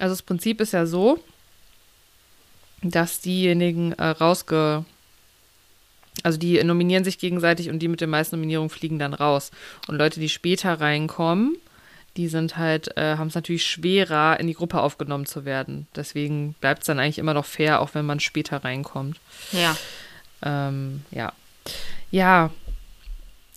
also das Prinzip ist ja so, dass diejenigen äh, rausge, also die nominieren sich gegenseitig und die mit den meisten Nominierungen fliegen dann raus. Und Leute, die später reinkommen, die sind halt, äh, haben es natürlich schwerer, in die Gruppe aufgenommen zu werden. Deswegen bleibt es dann eigentlich immer noch fair, auch wenn man später reinkommt. ja. Ähm, ja. Ja.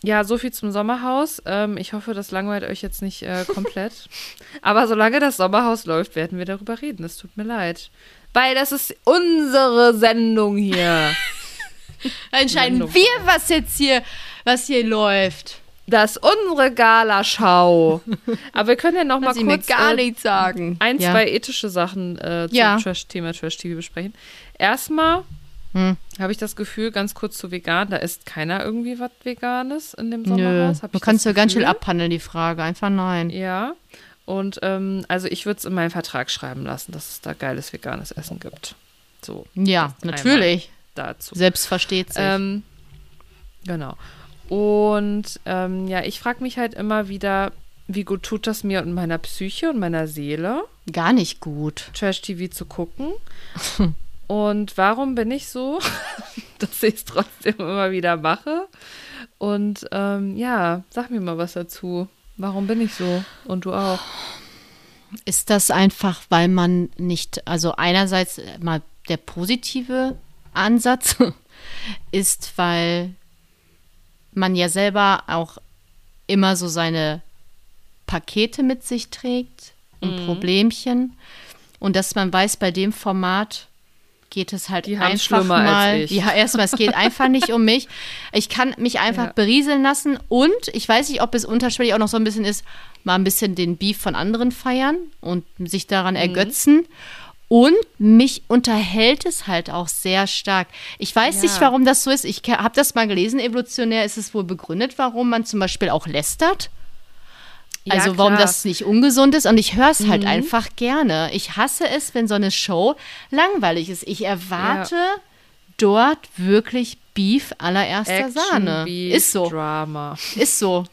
Ja, so viel zum Sommerhaus. Ähm, ich hoffe, das langweilt euch jetzt nicht äh, komplett. Aber solange das Sommerhaus läuft, werden wir darüber reden. Es tut mir leid. Weil das ist unsere Sendung hier. Entscheiden Sendung. wir, was jetzt hier, was hier läuft. Das ist unsere Galaschau. Aber wir können ja noch mal mir kurz gar äh, nichts sagen. ein, ja. zwei ethische Sachen äh, zum Ja. Trash Thema Trash TV besprechen. Erstmal Hm. habe ich das Gefühl, ganz kurz zu vegan, da isst keiner irgendwie was Veganes in dem Sommerhaus. Du kannst du ganz schön Gefühl. abhandeln, die Frage. Einfach nein. Ja. Und ähm, also ich würde es in meinen Vertrag schreiben lassen, dass es da geiles veganes Essen gibt. So Ja, natürlich. dazu. Selbst versteht sich. Ähm, genau. Und ähm, ja, ich frage mich halt immer wieder, wie gut tut das mir und meiner Psyche und meiner Seele, Gar nicht gut. Trash-TV zu gucken. Und warum bin ich so, dass ich es trotzdem immer wieder mache? Und ähm, ja, sag mir mal was dazu. Warum bin ich so? Und du auch. Ist das einfach, weil man nicht, also einerseits mal der positive Ansatz ist, weil man ja selber auch immer so seine Pakete mit sich trägt und Problemchen und dass man weiß, bei dem Format geht es halt Die einfach mal. Ja, erstmal, es geht einfach nicht um mich. Ich kann mich einfach Ja. berieseln lassen und ich weiß nicht, ob es unterschwellig auch noch so ein bisschen ist, mal ein bisschen den Beef von anderen feiern und sich daran Mhm. ergötzen. Und mich unterhält es halt auch sehr stark. Ich weiß Ja. nicht, warum das so ist. Ich habe das mal gelesen, evolutionär ist es wohl begründet, warum man zum Beispiel auch lästert. Ja, also warum klar. das nicht ungesund ist und ich höre es halt Mhm. einfach gerne. Ich hasse es, wenn so eine Show langweilig ist. Ich erwarte dort wirklich Beef allererster Action, Sahne. Beef, ist so, Drama. ist so.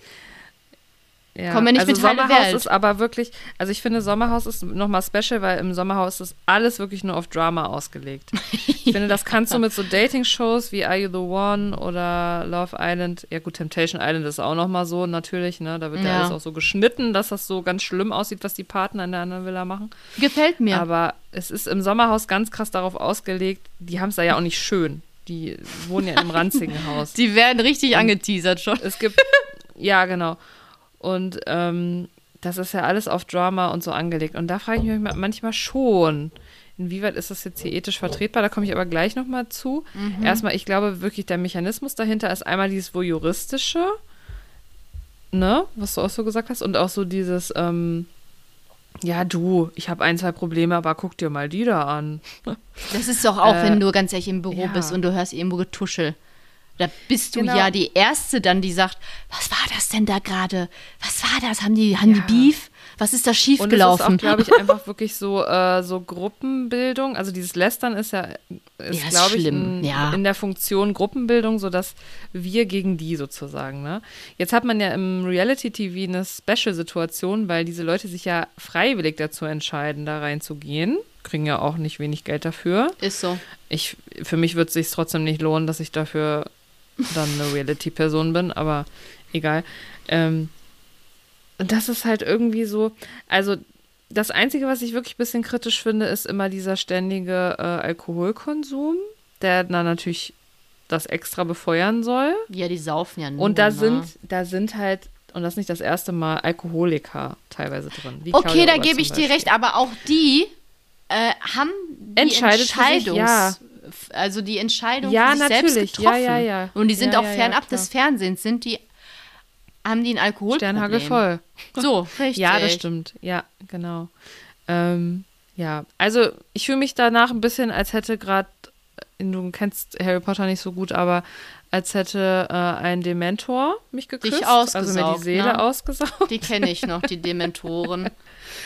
Ja. Komm mir nicht also mit Sommerhaus Welt. ist aber wirklich, also ich finde Sommerhaus ist nochmal special, weil im Sommerhaus ist alles wirklich nur auf Drama ausgelegt. Ich finde, das kannst du mit so Dating-Shows wie Are You the One oder Love Island, ja gut, Temptation Island ist auch nochmal so natürlich, ne, da wird ja. Alles auch so geschnitten, dass das so ganz schlimm aussieht, was die Partner in der anderen Villa machen. Gefällt mir. Aber es ist im Sommerhaus ganz krass darauf ausgelegt, die haben es da ja auch nicht schön. Die wohnen ja in einem ranzigen Haus. Die werden richtig angeteasert schon. Es gibt, ja, genau. Und ähm, das ist ja alles auf Drama und so angelegt. Und da frage ich mich manchmal schon, inwieweit ist das jetzt hier ethisch vertretbar? Da komme ich aber gleich nochmal zu. Erstmal, ich glaube wirklich, der Mechanismus dahinter ist einmal dieses Voyeuristische, ne, was du auch so gesagt hast, und auch so dieses, ähm, ja, du, ich habe ein, zwei Probleme, aber guck dir mal die da an. Das ist doch auch, Äh, wenn du ganz ehrlich im Büro ja. bist und du hörst irgendwo Getuschel. Da bist du Genau. ja die Erste dann, die sagt, was war das denn da gerade? Was war das? Haben die, haben Ja. die Beef? Was ist da Und es ist schiefgelaufen? glaube ich, einfach wirklich so, äh, so Gruppenbildung. Also dieses Lästern ist ja, ist, Ja, glaube ich, in, ja. in der Funktion Gruppenbildung, sodass wir gegen die sozusagen. Ne? Jetzt hat man ja im Reality-TV eine Special-Situation, weil diese Leute sich ja freiwillig dazu entscheiden, da reinzugehen. Kriegen ja auch nicht wenig Geld dafür. ist so. Ich, für mich wird es sich trotzdem nicht lohnen, dass ich dafür dann eine Reality-Person bin, aber egal. Ähm, das ist halt irgendwie so, also das Einzige, was ich wirklich ein bisschen kritisch finde, ist immer dieser ständige äh, Alkoholkonsum, der dann natürlich das extra befeuern soll. Ja, die saufen ja nur. Und da ne? sind, da sind halt, und das ist nicht das erste Mal, Alkoholiker teilweise drin. wie Okay, Claudia da gebe ich dir recht, aber auch die äh, haben die Entscheidet für sich, Entscheidungs... ja. Also die Entscheidung Ja, für sich selbst natürlich. Ja, getroffen. ja, ja. Und die sind Ja, auch ja, ja, fernab des Fernsehens, sind die, haben die ein Alkoholproblem. Sternhagel voll. So, richtig. Ja, das stimmt. Ja, genau. Ähm, ja, also ich fühle mich danach ein bisschen, als hätte gerade, du kennst Harry Potter nicht so gut, aber als hätte äh, ein Dementor mich geküsst. Also mir ausgesaugt, die Seele ne? ausgesaugt. Die kenne ich noch, die Dementoren.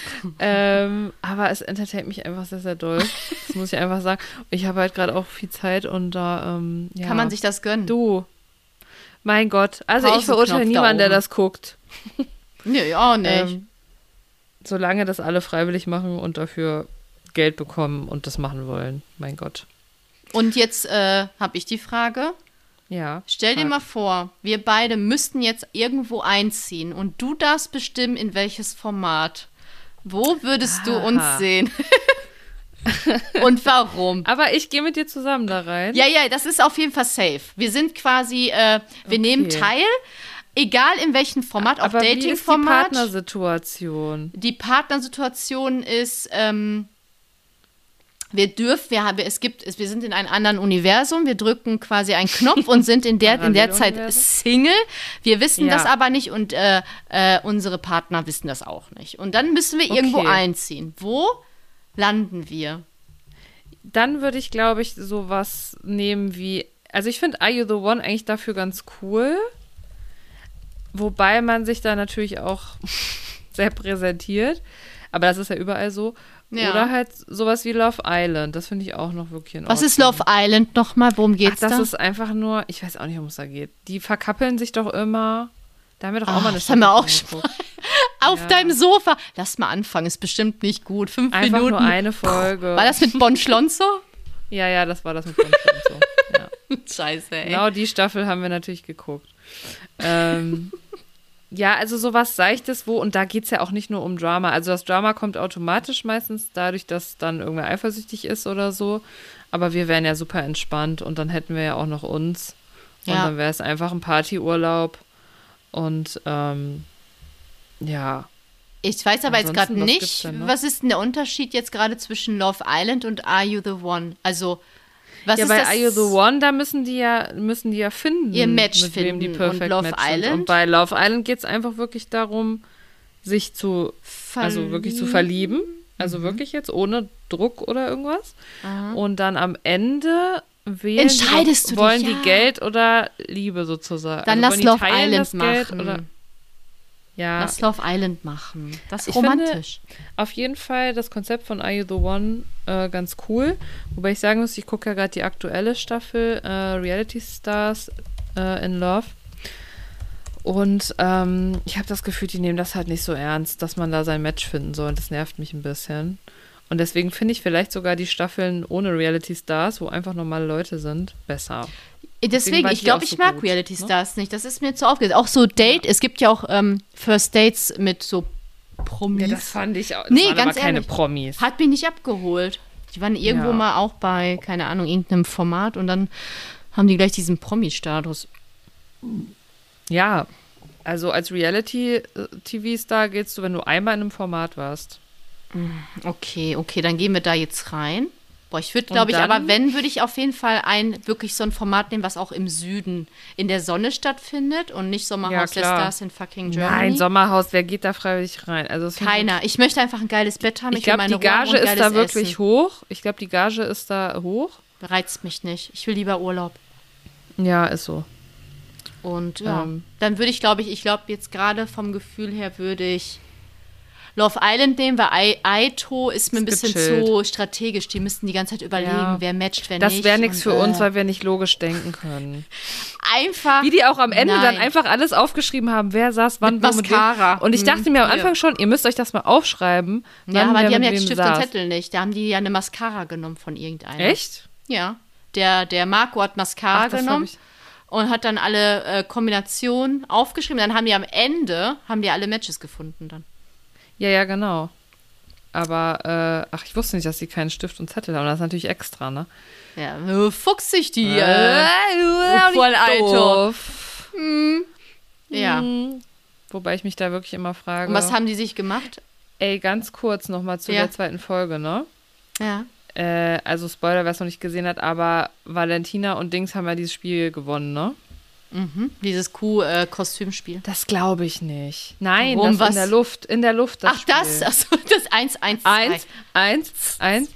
ähm, aber es entertaint mich einfach sehr, sehr doll. Das muss ich einfach sagen. Ich habe halt gerade auch viel Zeit und da, ähm, ja. Kann man sich das gönnen? Du. Mein Gott. Also ich verurteile da niemanden, der oben. das guckt. Nee, auch nicht. Ähm, solange das alle freiwillig machen und dafür Geld bekommen und das machen wollen. Mein Gott. Und jetzt äh, habe ich die Frage. Ja. Stell dir mal vor, wir beide müssten jetzt irgendwo einziehen und du darfst bestimmen, in welches Format. Wo würdest du uns Aha. sehen? und warum? Aber ich gehe mit dir zusammen da rein. Ja, ja, das ist auf jeden Fall safe. Wir sind quasi, äh, wir nehmen teil, egal in welchem Format, auch ist die Dating-Format. Partnersituation? Die Partnersituation ist, ähm, wir dürfen, wir haben, es gibt, wir sind in einem anderen Universum, wir drücken quasi einen Knopf und sind in der, in der Zeit? Single. Wir wissen Ja. das aber nicht und äh, äh, unsere Partner wissen das auch nicht. Und dann müssen wir irgendwo Okay. einziehen. Wo landen wir? Dann würde ich, glaube ich, sowas nehmen wie. Also ich finde Are You the One eigentlich dafür ganz cool. Wobei man sich da natürlich auch sehr präsentiert. Aber das ist ja überall so. Ja. Oder halt sowas wie Love Island. Das finde ich auch noch wirklich in Was ist Ordnung. Love Island nochmal? Worum Ach, geht's das da? ist einfach nur, ich weiß auch nicht, worum es da geht. Die verkappeln sich doch immer. Da haben wir doch auch Ah, mal eine das haben wir auch geguckt. Auf Ja. deinem Sofa. Lass mal anfangen, ist bestimmt nicht gut. Fünf Einfach Minuten. nur eine Folge. War das mit Bon Schlonzo? Ja, ja, das war das mit und so. Ja. Scheiße, ey. Genau die Staffel haben wir natürlich geguckt. Ähm, ja, also sowas Seichtes, wo, und da geht es ja auch nicht nur um Drama. Also das Drama kommt automatisch meistens dadurch, dass dann irgendwer eifersüchtig ist oder so. Aber wir wären ja super entspannt und dann hätten wir ja auch noch uns. Und Ja. dann wäre es einfach ein Partyurlaub. Und ähm, ja, Ich weiß aber jetzt gerade Ansonsten, was gibt's nicht, noch? was ist denn der Unterschied jetzt gerade zwischen Love Island und Are You the One? Also, was ja, bei? Are You the One, da müssen die ja, müssen die ja finden. Ihr Match mit wem die finden. Perfect Und Love Match sind. Island? Und bei Love Island geht es einfach wirklich darum, sich zu, also wirklich zu verlieben. Also Mhm. wirklich jetzt, ohne Druck oder irgendwas. Und dann am Ende wählen Entscheidest die, du wollen dich, die ja. Geld oder Liebe sozusagen. Dann also lass die Love Island machen. Ja, Lass Love Island machen. Das ist Ich romantisch. auf jeden Fall das Konzept von Are You the One äh, ganz cool. Wobei ich sagen muss, ich gucke ja gerade die aktuelle Staffel äh, Reality Stars äh, in Love. Und ähm, ich habe das Gefühl, die nehmen das halt nicht so ernst, dass man da sein Match finden soll. Und das nervt mich ein bisschen. Und deswegen finde ich vielleicht sogar die Staffeln ohne Reality Stars, wo einfach normale Leute sind, besser. Deswegen, ich glaube, ich so mag gut, Reality ne? Stars nicht. Das ist mir zu aufgesetzt. Auch so Date, es gibt ja auch ähm, First Dates mit so Promis. fand ich auch. Das Nee, waren ganz keine ehrlich. Promis. Hat mich nicht abgeholt. Die waren irgendwo Ja. mal auch bei, keine Ahnung, irgendeinem Format und dann haben die gleich diesen Promi-Status. Ja, also als Reality-TV-Star gehst du, wenn du einmal in einem Format warst. Okay, okay, dann gehen wir da jetzt rein. Boah, ich würde, glaube ich, aber wenn, würde ich auf jeden Fall ein, wirklich so ein Format nehmen, was auch im Süden in der Sonne stattfindet und nicht Sommerhaus Ja, der. Stars in fucking Germany. Nein, Sommerhaus, wer geht da freiwillig rein? Also Keiner. Ich möchte einfach ein geiles Bett haben. Ich, will glaube, die Gage ist da wirklich Essen. hoch. Ich glaube, die Gage ist da hoch. Reizt mich nicht. Ich will lieber Urlaub. Ja, ist so. Und ja, Ähm. dann würde ich, glaube ich, ich glaube jetzt gerade vom Gefühl her würde ich Love Island nehmen, weil Ai- Aito ist mir ein bisschen gechillt. zu strategisch. Die müssten die ganze Zeit überlegen, Ja. wer matcht, wer nicht. Das wäre nichts für uns, äh, weil wir nicht logisch denken können. einfach. Wie die auch am Ende dann Nein. einfach alles aufgeschrieben haben, wer saß wann Mit wo. Mascara. Und ich Mhm. dachte mir am. Anfang schon, ihr müsst euch das mal aufschreiben. ja, aber die haben ja Stift saß. und Zettel nicht. Da haben die ja eine Mascara genommen von irgendeiner. Echt? Ja. Der, der Marco hat Mascara Ach, das genommen und hat dann alle äh, Kombinationen aufgeschrieben. Dann haben die am Ende, haben die alle Matches gefunden dann. Ja, ja, genau. Aber, äh, ach, ich wusste nicht, dass sie keinen Stift und Zettel haben. Das ist natürlich extra, ne? Ja, äh, fuchsig die. Äh, Äh, voll Alter. doof. Ja. Mhm. Wobei ich mich da wirklich immer frage. Und was haben die sich gemacht? Ey, ganz kurz nochmal zu Ja. der zweiten Folge, ne? Ja. Äh, also Spoiler, wer es noch nicht gesehen hat, aber Valentina und Dings haben ja dieses Spiel gewonnen, ne? Mhm. Dieses Kuh-Kostümspiel. Das glaube ich nicht. Nein, Warum, das was? in der Luft, in der Luft. Das Ach, das, Spiel. achso, das 1, 1, 2. Eins, eins, eins.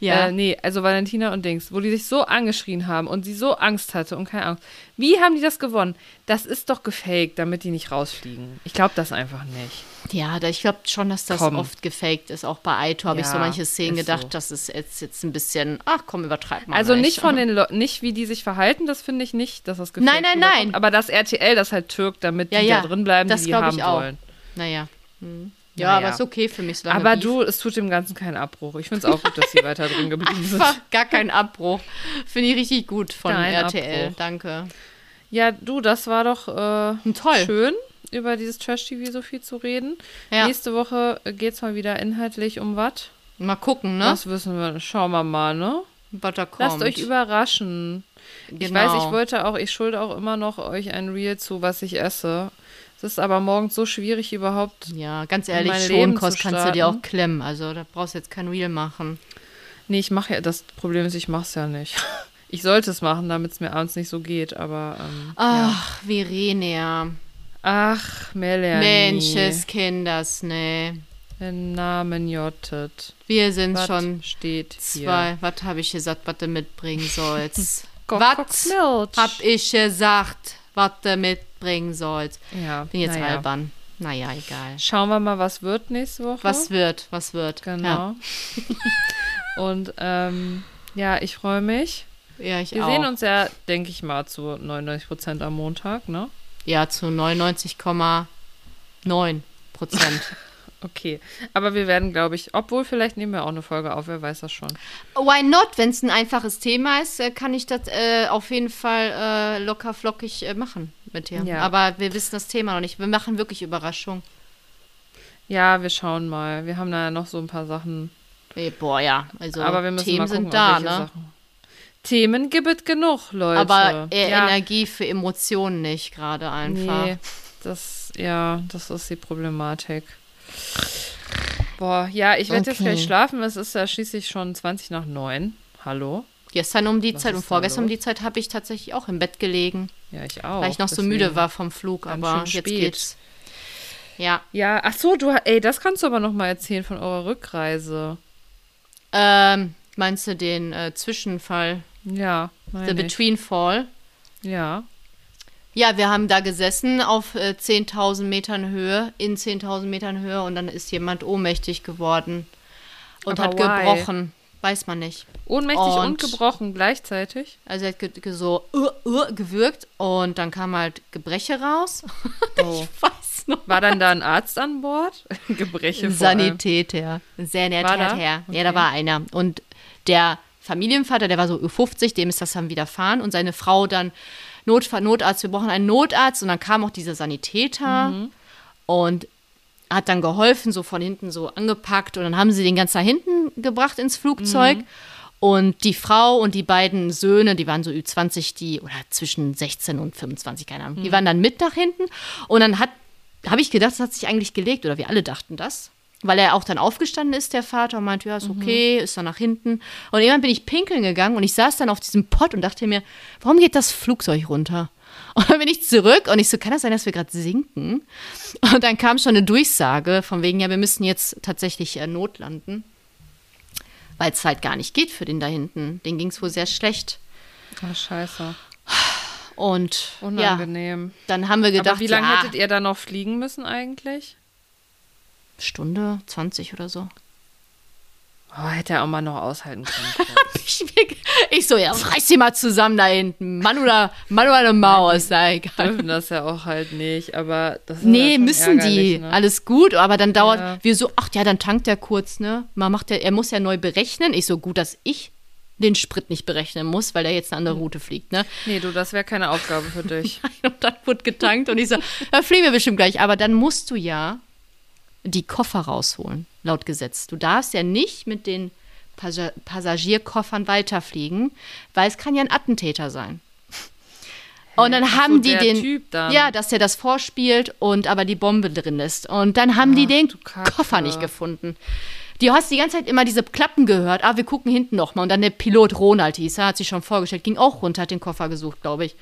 Ja. Äh, nee, also Valentina und Dings, wo die sich so angeschrien haben und sie so Angst hatte und keine Angst. Wie haben die das gewonnen? Das ist doch gefaked, damit die nicht rausfliegen. Ich glaube das einfach nicht. ja, da, ich glaube schon, dass das Komm. oft gefaked ist. Auch bei Aito habe ich Ja, so manche Szenen gedacht, so. das ist jetzt, jetzt ein bisschen, ach komm, übertreib mal. Also nicht von den Le nicht wie die sich verhalten, das finde ich nicht, dass das gefaked Nein, nein, nein. Aber das RTL das halt türkt, damit Ja, die ja, da drin bleiben, das die die haben ich auch. wollen. Naja. Hm. Ja, Naja. aber ist okay für mich. solange Aber du, es tut dem Ganzen keinen Abbruch. Ich finde es auch gut, dass sie weiter drin geblieben sind. Einfach gar kein Abbruch. Finde ich richtig gut von Kein RTL. Abbruch. Danke. Ja, du, das war doch äh, Toll. schön, über dieses Trash-TV so viel zu reden. Ja. Nächste Woche geht es mal wieder inhaltlich um was. Mal gucken, ne? Das wissen wir. Schauen wir mal, ne? Was da kommt. Lasst euch überraschen. Ich Genau. weiß, ich wollte auch, ich schulde auch immer noch euch ein Reel zu, was ich esse. Es ist aber morgens so schwierig überhaupt. Ja, ganz ehrlich, Schonkost kannst du dir auch klemmen. Also da brauchst du jetzt kein Reel machen. Nee, ich mache ja, das Problem ist, ich mache es ja nicht. Ich sollte es machen, damit es mir abends nicht so geht, aber ähm, ja. Ach, Verenia. Ach, Melanie. Menches Kinders, ne. Den Namen jottet. Wir sind Was schon steht hier? zwei. Was habe ich gesagt, was du mitbringen sollst? Was hab ich gesagt, was du mitbringen sollst? Ja, Bin jetzt naja. albern. Naja, egal. Schauen wir mal, was wird nächste Woche. Was wird, was wird. Genau. Und ähm, ja, ich freue mich. Ja, ja ich Wir auch. sehen uns ja, denke ich mal, zu 99 Prozent am Montag, ne? Ja, zu 99,9 Prozent. Okay. Aber wir werden, glaube ich, obwohl vielleicht nehmen wir auch eine Folge auf, wer weiß das schon. Why not? Wenn es ein einfaches Thema ist, äh, kann ich das äh, auf jeden Fall äh, locker flockig äh, machen mit dir. Ja. Aber wir wissen das Thema noch nicht. Wir machen wirklich Überraschung. Ja, wir schauen mal. Wir haben da ja noch so ein paar Sachen. Ey, boah, ja. Also aber wir müssen Themen mal gucken, sind da, ne? Sachen. Themen gibt es genug, Leute. Aber äh, ja, Energie für Emotionen nicht gerade einfach. Nee, das, ja, das ist die Problematik. Boah, ja, ich werde jetzt Okay. gleich schlafen. Es ist ja schließlich schon 20 nach 9. Hallo? Gestern um die Was Zeit und vorgestern um die Zeit habe ich tatsächlich auch im Bett gelegen, Ja, ich auch. weil ich noch so müde war vom Flug. Aber jetzt spät. geht's. Ja. Ja, ach so, du, ey, das kannst du aber noch mal erzählen von eurer Rückreise. Ähm, meinst du den äh, Zwischenfall? Ja, The. Between Fall? Ja. Ja, wir haben da gesessen auf äh, 10.000 Metern Höhe, in 10.000 Metern Höhe und dann ist jemand ohnmächtig geworden und Aber hat why? gebrochen. Weiß man nicht. Ohnmächtig und, Und- gebrochen gleichzeitig. Also er hat ge ge so uh, uh, gewürgt und dann kam halt Gebreche raus. Oh. Ich weiß noch. War dann da ein Arzt an Bord? Gebreche. Sanitäter. Herr. Ja, Okay. da war einer. Und der Familienvater, der war so Ü50, dem ist das dann widerfahren. Und seine Frau dann Notfall, Notarzt, wir brauchen einen Notarzt. Und dann kam auch dieser Sanitäter Mhm. und hat dann geholfen, so von hinten so angepackt. Und dann haben sie den ganz nach hinten gebracht ins Flugzeug. Mhm. Und die Frau und die beiden Söhne, die waren so Ü20, die, oder zwischen 16 und 25, keine Ahnung, die waren dann mit nach hinten. Und dann hat, habe ich gedacht, das hat sich eigentlich gelegt, oder wir alle dachten das. Weil er auch dann aufgestanden ist, der Vater, und meinte, ja, ist okay, ist dann nach hinten. Und irgendwann bin ich pinkeln gegangen und ich saß dann auf diesem Pott und dachte mir, warum geht das Flugzeug runter? Und dann bin ich zurück und ich so, kann das sein, dass wir gerade sinken? Und dann kam schon eine Durchsage von wegen, ja, wir müssen jetzt tatsächlich äh, notlanden. Weil es halt gar nicht geht für den da hinten. Den ging es wohl sehr schlecht. Oh, scheiße. Und ja, Unangenehm. dann haben wir gedacht, Aber wie lange ja, hättet ihr da noch fliegen müssen eigentlich? Stunde 20 oder so. Oh, hätte er auch mal noch aushalten können. Ich, so, ja, reiß sie mal zusammen da hinten. Mann oder, Mann oder eine Maus, na egal. dürfen das ja auch halt nicht, aber das ist Nee, ja müssen die. Ne? Alles gut, aber dann dauert, Ja. wir so, ach ja, dann tankt er kurz, ne? Man macht der, er muss ja neu berechnen. Ich so, gut, dass ich den Sprit nicht berechnen muss, weil der jetzt eine andere Route fliegt, ne? Nee, du, das wäre keine Aufgabe für dich. Und dann wurde getankt und ich so, da fliegen wir bestimmt gleich. Aber dann musst du ja die Koffer rausholen, laut Gesetz. Du darfst ja nicht mit den Passa- Passagierkoffern weiterfliegen, weil es kann ja ein Attentäter sein. Und dann Ach so, haben die den, ja, dass der das vorspielt und aber die Bombe drin ist. Und dann haben die Ach, den du Kacke. Koffer nicht gefunden. Du hast die ganze Zeit immer diese Klappen gehört. Ah, wir gucken hinten noch mal. Und dann der Pilot Ronald hieß, er hat sich schon vorgestellt, ging auch runter, hat den Koffer gesucht, glaube ich.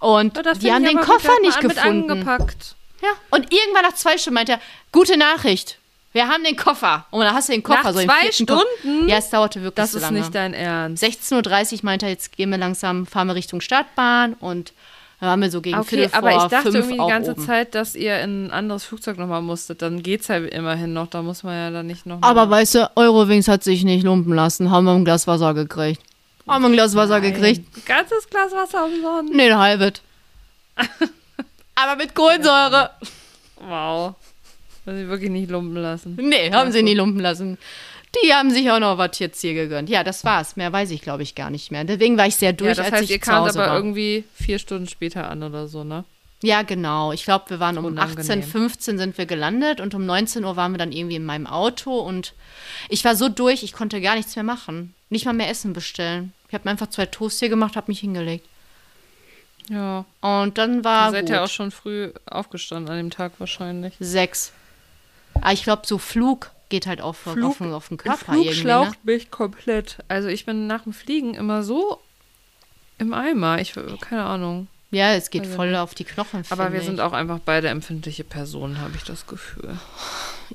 Und Ja, das die haben den Koffer nicht gefunden. angepackt. Ja. Und irgendwann nach zwei Stunden meinte er, gute Nachricht. Wir haben den Koffer. Und dann hast du den Koffer Nach so zwei vierten Koffer- Stunden? Ja, es dauerte wirklich Das so ist lange. nicht dein Ernst. 16.30 Uhr meinte er, jetzt gehen wir langsam, fahren wir Richtung Startbahn und dann waren wir so gegen Okay, Viertel aber vor ich dachte irgendwie die ganze oben. Zeit, dass ihr in ein anderes Flugzeug nochmal musstet. Dann geht's ja immerhin noch. Da muss man ja dann nicht noch. Aber weißt du, Eurowings hat sich nicht lumpen lassen. Haben wir ein Glas Wasser gekriegt. Haben wir ein Glas Wasser gekriegt? Ein ganzes Glas Wasser umsonst. Nee, ein halbes. Aber mit Kohlensäure. Wow. Muss ich wirklich nicht lumpen lassen. Nee, haben sie nie lumpen lassen. Die haben sich auch noch was jetzt hier gegönnt. Ja, das war's. Mehr weiß ich, glaube ich, gar nicht mehr. Deswegen war ich sehr durch, Ja, das als heißt, ich ihr zu kamt Hause aber war. irgendwie vier Stunden später an oder so, ne? Ja, genau. Ich glaube, wir waren um Unangenehm. 18, 15 sind wir gelandet und um 19 Uhr waren wir dann irgendwie in meinem Auto und ich war so durch, ich konnte gar nichts mehr machen. Nicht mal mehr Essen bestellen. Ich habe mir einfach zwei Toast hier gemacht, habe mich hingelegt. Ja. Und dann war Ihr seid gut. ja auch schon früh aufgestanden an dem Tag wahrscheinlich. sechs. Aber ich glaube, so Flug geht halt auch auf, Flug- auf, auf den Körper Flug. Ne? schlaucht mich komplett. Also ich bin nach dem Fliegen immer so im Eimer. Ich keine Ahnung. Ja, es geht Also voll auf die Knochen. Aber wir ich. sind auch einfach beide empfindliche Personen, habe ich das Gefühl.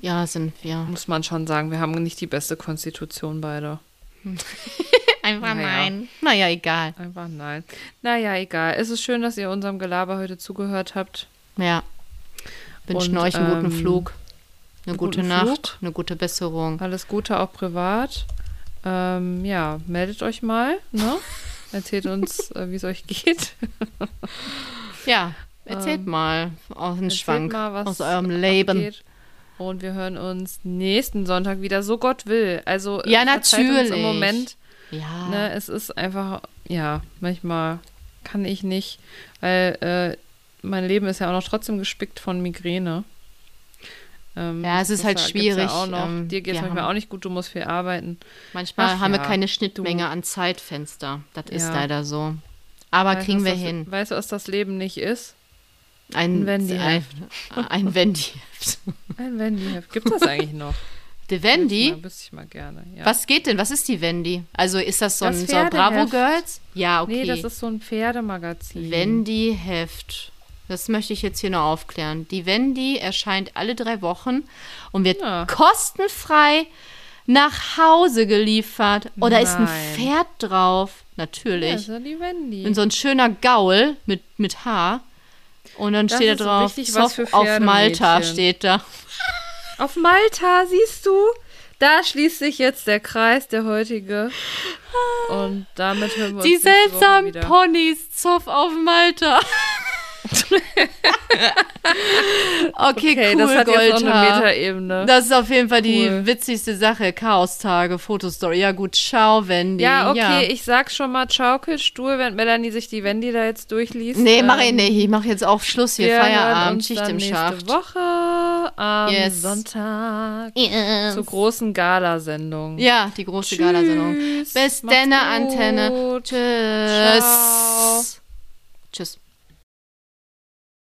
Ja, sind wir. Muss man schon sagen, wir haben nicht die beste Konstitution beide. Einfach Naja. nein. Naja, egal. Einfach nein. Naja, egal. Es ist schön, dass ihr unserem Gelaber heute zugehört habt. Ja. Wünschen euch einen guten ähm, Flug. Eine gute Nacht. Flug. Eine gute Besserung. Alles Gute auch privat. Ähm, ja, meldet euch mal, ne? Erzählt uns, äh, wie es euch geht. Ja, erzählt Ähm, mal aus dem Schwank mal, was aus eurem Leben. abgeht. Und wir hören uns nächsten Sonntag wieder, so Gott will. Also Ja, verzeiht uns natürlich. Im Moment, Ja. ne, es ist einfach, ja, manchmal kann ich nicht, weil äh, mein Leben ist ja auch noch trotzdem gespickt von Migräne. Ähm, Ja, es ist halt schwierig, Ja noch. ähm, Dir geht es wir manchmal haben- auch nicht gut, du musst viel arbeiten. Manchmal Ach haben wir ja, keine Schnittmenge an Zeitfenster. Das ist Ja. leider so. Aber Weißt du, kriegen wir das, hin. Weißt du, was das Leben nicht ist? Ein Ein Wendy. Ein, ein Wendy. Ein Wendy-Heft. Gibt es das eigentlich noch? Die Wendy? Mal, wüsste ich mal gerne. Ja. Was geht denn? Was ist die Wendy? Also ist das so ein, Das so ein Bravo Pferdeheft. Girls? Ja, okay. Nee, das ist so ein Pferdemagazin. Wendy Heft. Das möchte ich jetzt hier noch aufklären. Die Wendy erscheint alle drei Wochen und wird Ja. kostenfrei nach Hause geliefert. Oh, da ist ein Nein. Pferd drauf. Ja, Natürlich. so die Wendy. Und so ein schöner Gaul mit, mit Haar. Und dann Das steht da so drauf, richtig auf Malta steht da. Auf Malta, siehst du? Da schließt sich jetzt der Kreis, der heutige. Und damit hören wir Die uns Woche seltsamen. Ponys, Zoff auf Malta. okay, Okay, cool, das hat jetzt auch eine. Metaebene. Das ist auf jeden Fall die Cool. witzigste Sache. Chaos-Tage, Fotostory. Ja gut, ciao, Wendy. Ja, okay, ich sag schon mal Schaukelstuhl, wenn Melanie sich die Wendy da jetzt durchliest. Nee, Ähm, mach ich nicht. Ich mach jetzt auch Schluss hier. Feierabend, Schicht im nächste Schacht. Woche am Yes. Sonntag Yes. zur großen Galasendung. Ja, die große Galasendung. Tschüss, Bis macht's denne. Antenne. Tschüss. Ciao. Tschüss.